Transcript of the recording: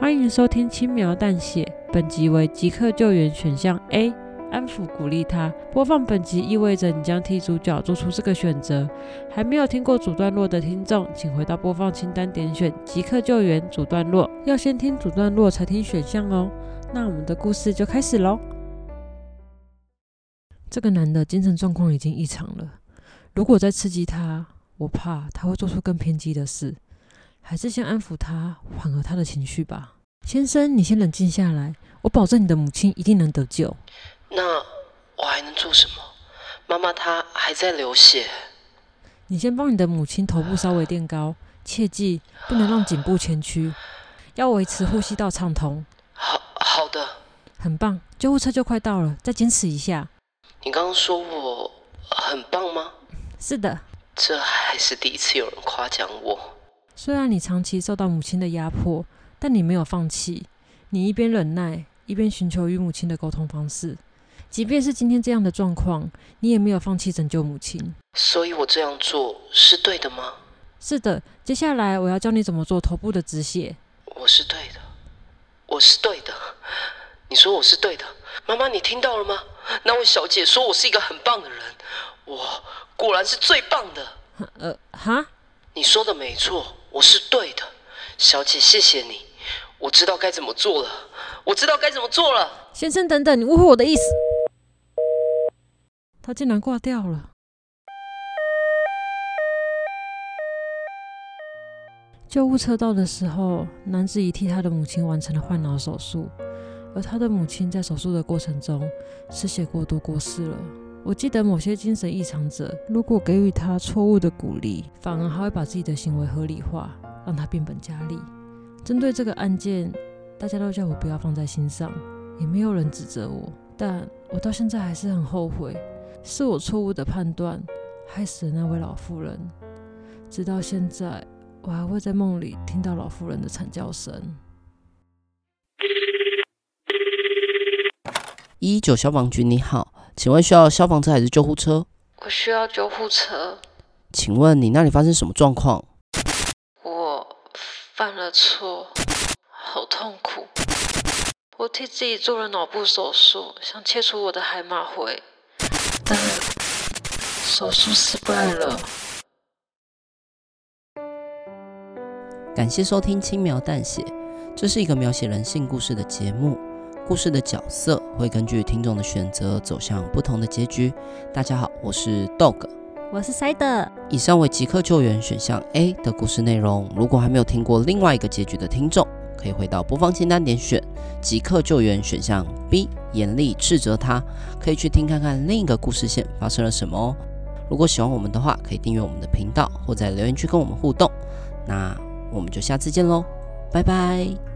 欢迎收听轻描淡写，本集为即刻救援选项 A，安抚鼓励他。播放本集意味着你将替主角做出这个选择。还没有听过主段落的听众，请回到播放清单点选即刻救援主段落，要先听主段落才听选项哦。那我们的故事就开始喽。这个男的精神状况已经异常了，如果再刺激他，我怕他会做出更偏激的事。还是先安抚他，缓和他的情绪吧。先生，你先冷静下来，我保证你的母亲一定能得救。那我还能做什么？妈妈她还在流血。你先帮你的母亲头部稍微垫高，切记不能让颈部前屈，要维持呼吸道畅通。好好的，很棒，救护车就快到了，再坚持一下。你刚刚说我很棒吗？是的，这还是第一次有人夸奖我。虽然你长期受到母亲的压迫，但你没有放弃。你一边忍耐，一边寻求与母亲的沟通方式。即便是今天这样的状况，你也没有放弃拯救母亲。所以我这样做是对的吗？是的。接下来我要教你怎么做头部的止血。我是对的，我是对的。你说我是对的，妈妈，你听到了吗？那位小姐说我是一个很棒的人，我果然是最棒的。呃，哈？你说的没错。我是对的，小姐，谢谢你。我知道该怎么做了，我知道该怎么做了。先生，等等，你误会我的意思。他竟然挂掉了。救护车到的时候，男子已替他的母亲完成了换脑手术，而他的母亲在手术的过程中失血过多过世了。我记得某些精神异常者，如果给予他错误的鼓励，反而还会把自己的行为合理化，让他变本加厉。针对这个案件，大家都叫我不要放在心上，也没有人指责我，但我到现在还是很后悔，是我错误的判断，害死了那位老妇人。直到现在，我还会在梦里听到老妇人的惨叫声。一九消防局，你好。请问需要消防车还是救护车？我需要救护车。请问你那里发生什么状况？我犯了错，好痛苦。我替自己做了脑部手术，想切除我的海马回，但手术失败了。感谢收听《轻描淡写》，这是一个描写人性故事的节目。故事的角色会根据听众的选择走向不同的结局。大家好，我是 Dog，我是 Side。以上为即刻救援选项 A 的故事内容。如果还没有听过另外一个结局的听众，可以回到播放清单点选即刻救援选项 B，严厉斥责他，可以去听看看另一个故事线发生了什么哦。如果喜欢我们的话，可以订阅我们的频道或在留言区跟我们互动。那我们就下次见喽，拜拜。